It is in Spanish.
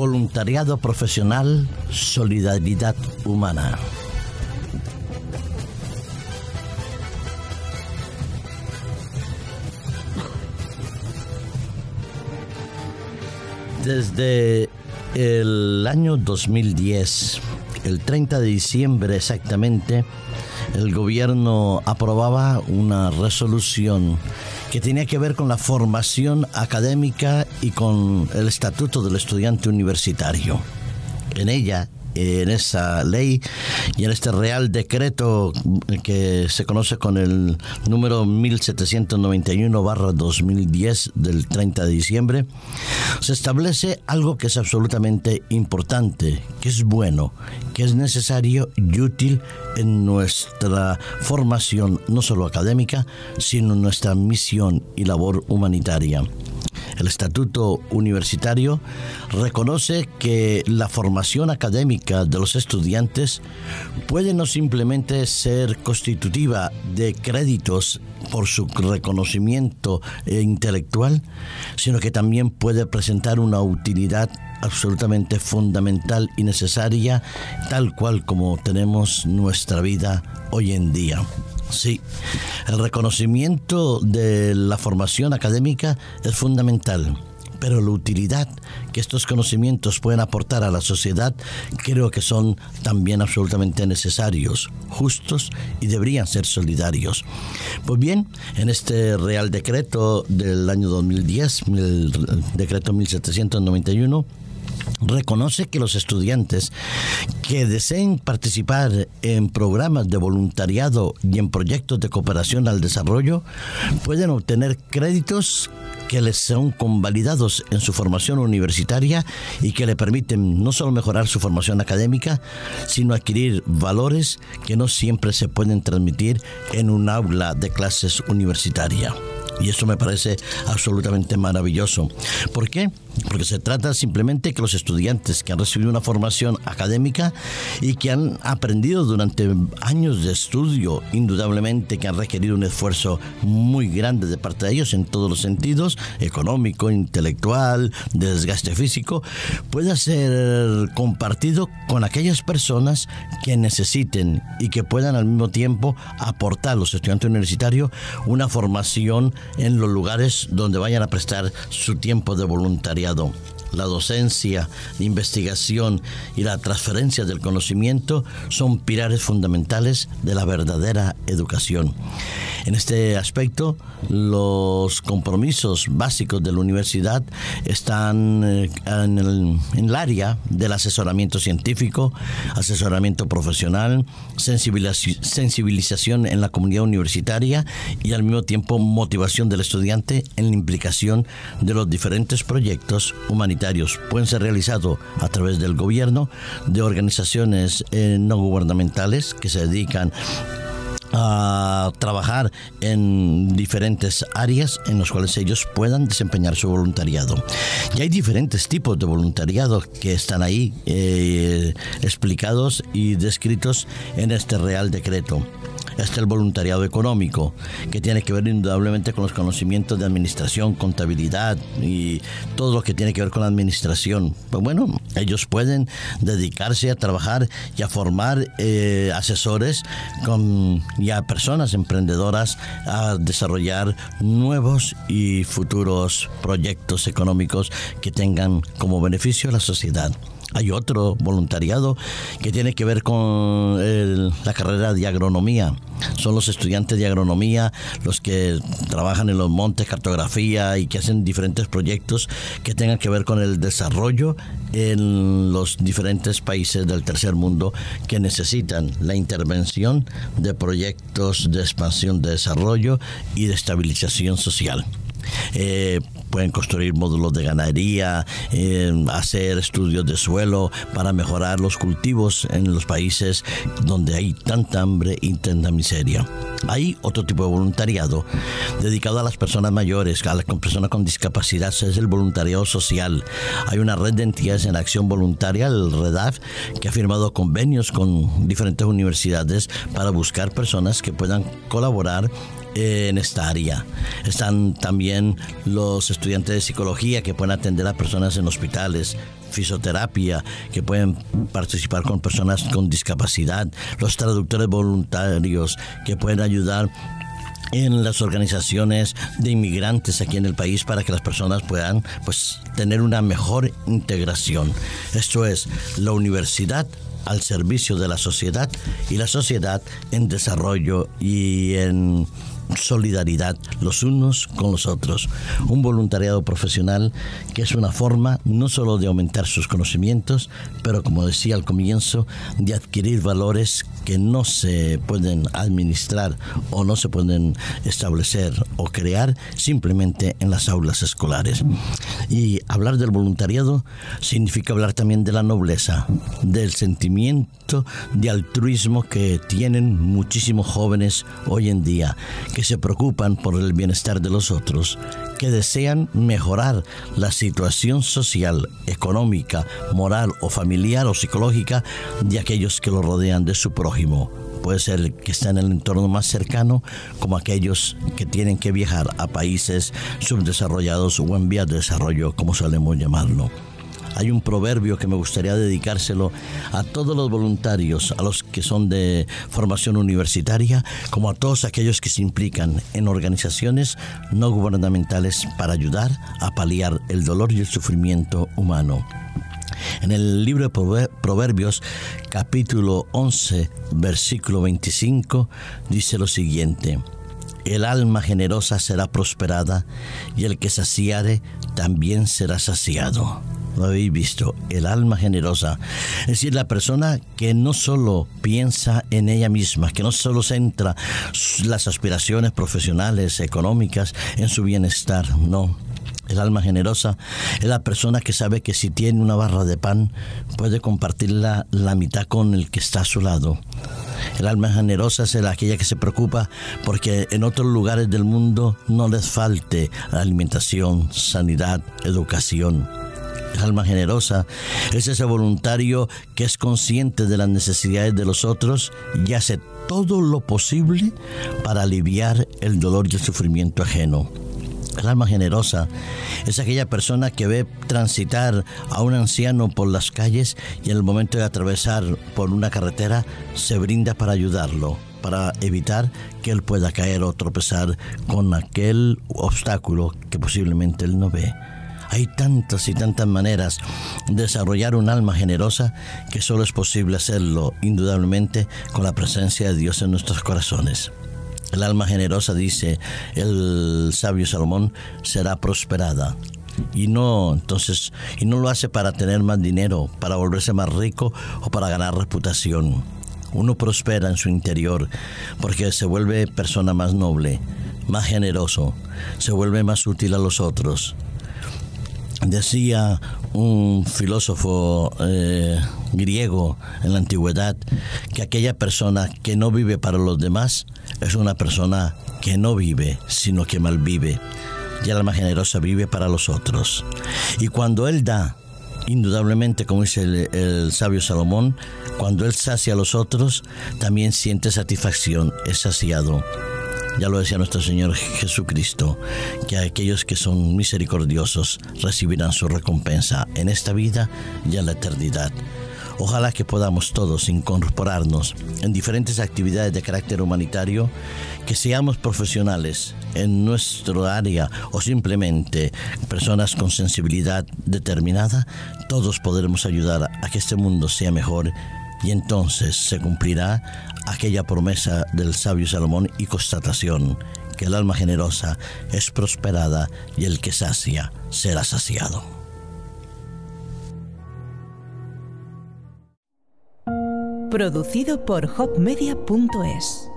Voluntariado profesional, solidaridad humana. Desde el año 2010, el 30 de diciembre exactamente, el gobierno aprobaba una resolución que tenía que ver con la formación académica y con el estatuto del estudiante universitario. En ella en esa ley y en este real decreto que se conoce con el número 1791-2010 del 30 de diciembre, se establece algo que es absolutamente importante, que es bueno, que es necesario y útil en nuestra formación, no solo académica, sino en nuestra misión y labor humanitaria. El Estatuto Universitario reconoce que la formación académica de los estudiantes puede no simplemente ser constitutiva de créditos por su reconocimiento intelectual, sino que también puede presentar una utilidad absolutamente fundamental y necesaria, tal cual como tenemos nuestra vida hoy en día. Sí, el reconocimiento de la formación académica es fundamental, pero la utilidad que estos conocimientos pueden aportar a la sociedad creo que son también absolutamente necesarios, justos y deberían ser solidarios. Pues bien, en este Real Decreto del año 2010, el decreto 1791, reconoce que los estudiantes que deseen participar en programas de voluntariado y en proyectos de cooperación al desarrollo pueden obtener créditos que les son convalidados en su formación universitaria y que le permiten no solo mejorar su formación académica, sino adquirir valores que no siempre se pueden transmitir en un aula de clases universitaria. Y eso me parece absolutamente maravilloso. ¿Por qué? Porque se trata simplemente que los estudiantes que han recibido una formación académica y que han aprendido durante años de estudio, indudablemente que han requerido un esfuerzo muy grande de parte de ellos en todos los sentidos, económico, intelectual, de desgaste físico, pueda ser compartido con aquellas personas que necesiten y que puedan al mismo tiempo aportar a los estudiantes universitarios una formación en los lugares donde vayan a prestar su tiempo de voluntariado. La docencia, la investigación y la transferencia del conocimiento son pilares fundamentales de la verdadera educación. En este aspecto, los compromisos básicos de la universidad están eh, en el, área del asesoramiento científico, asesoramiento profesional, sensibilización en la comunidad universitaria y al mismo tiempo motivación del estudiante en la implicación de los diferentes proyectos humanitarios. Pueden ser realizados a través del gobierno, de organizaciones eh, no gubernamentales que se dedican a trabajar en diferentes áreas en las cuales ellos puedan desempeñar su voluntariado. Y hay diferentes tipos de voluntariado que están ahí eh, explicados y descritos en este Real Decreto está el voluntariado económico, que tiene que ver indudablemente con los conocimientos de administración, contabilidad y todo lo que tiene que ver con la administración. Pues bueno, ellos pueden dedicarse a trabajar y a formar eh, asesores con, y a personas emprendedoras a desarrollar nuevos y futuros proyectos económicos que tengan como beneficio a la sociedad. Hay otro voluntariado que tiene que ver con la carrera de agronomía. Son los estudiantes de agronomía los que trabajan en los montes, cartografía y que hacen diferentes proyectos que tengan que ver con el desarrollo en los diferentes países del tercer mundo que necesitan la intervención de proyectos de expansión de desarrollo y de estabilización social. Eh, pueden construir módulos de ganadería, eh, hacer estudios de suelo para mejorar los cultivos en los países donde hay tanta hambre y tanta miseria. Hay otro tipo de voluntariado dedicado a las personas mayores, a las personas con discapacidad, es el voluntariado social. Hay una red de entidades en acción voluntaria, el REDAF, que ha firmado convenios con diferentes universidades para buscar personas que puedan colaborar en esta área. Están también los estudiantes de psicología que pueden atender a personas en hospitales, fisioterapia, que pueden participar con personas con discapacidad, los traductores voluntarios que pueden ayudar en las organizaciones de inmigrantes aquí en el país para que las personas puedan pues tener una mejor integración. Esto es la universidad al servicio de la sociedad y la sociedad en desarrollo y en solidaridad los unos con los otros. Un voluntariado profesional que es una forma no solo de aumentar sus conocimientos, pero como decía al comienzo, de adquirir valores que no se pueden administrar o no se pueden establecer o crear simplemente en las aulas escolares. Y hablar del voluntariado significa hablar también de la nobleza, del sentimiento de altruismo que tienen muchísimos jóvenes hoy en día, se preocupan por el bienestar de los otros, que desean mejorar la situación social, económica, moral o familiar o psicológica de aquellos que lo rodean de su prójimo. Puede ser que está en el entorno más cercano, como aquellos que tienen que viajar a países subdesarrollados o en vías de desarrollo, como solemos llamarlo. Hay un proverbio que me gustaría dedicárselo a todos los voluntarios, a los que son de formación universitaria, como a todos aquellos que se implican en organizaciones no gubernamentales para ayudar a paliar el dolor y el sufrimiento humano. En el libro de Proverbios, capítulo 11, versículo 25, dice lo siguiente. El alma generosa será prosperada y el que saciare también será saciado lo habéis visto, el alma generosa. Es decir, la persona que no solo piensa en ella misma, que no solo centra las aspiraciones profesionales, económicas en su bienestar, no. El alma generosa es la persona que sabe que si tiene una barra de pan puede compartirla la mitad con el que está a su lado. El alma generosa es aquella que se preocupa porque en otros lugares del mundo no les falte alimentación, sanidad, educación. Alma generosa es ese voluntario que es consciente de las necesidades de los otros y hace todo lo posible para aliviar el dolor y el sufrimiento ajeno. El alma generosa es aquella persona que ve transitar a un anciano por las calles y en el momento de atravesar por una carretera se brinda para ayudarlo, para evitar que él pueda caer o tropezar con aquel obstáculo que posiblemente él no ve. Hay tantas y tantas maneras de desarrollar un alma generosa que solo es posible hacerlo indudablemente con la presencia de Dios en nuestros corazones. El alma generosa, dice el sabio Salomón, será prosperada. Y no, entonces, y no lo hace para tener más dinero, para volverse más rico o para ganar reputación. Uno prospera en su interior porque se vuelve persona más noble, más generoso, se vuelve más útil a los otros, Decía un filósofo eh, griego en la antigüedad que aquella persona que no vive para los demás es una persona que no vive, sino que malvive. Y el alma generosa vive para los otros. Y cuando Él da, indudablemente, como dice el, el sabio Salomón, cuando Él sacia a los otros, también siente satisfacción, es saciado. Ya lo decía nuestro Señor Jesucristo, que aquellos que son misericordiosos recibirán su recompensa en esta vida y en la eternidad. Ojalá que podamos todos incorporarnos en diferentes actividades de carácter humanitario, que seamos profesionales en nuestro área o simplemente personas con sensibilidad determinada, todos podremos ayudar a que este mundo sea mejor y entonces se cumplirá aquella promesa del sabio Salomón y constatación que el alma generosa es prosperada y el que sacia será saciado. Producido por hopmedia.es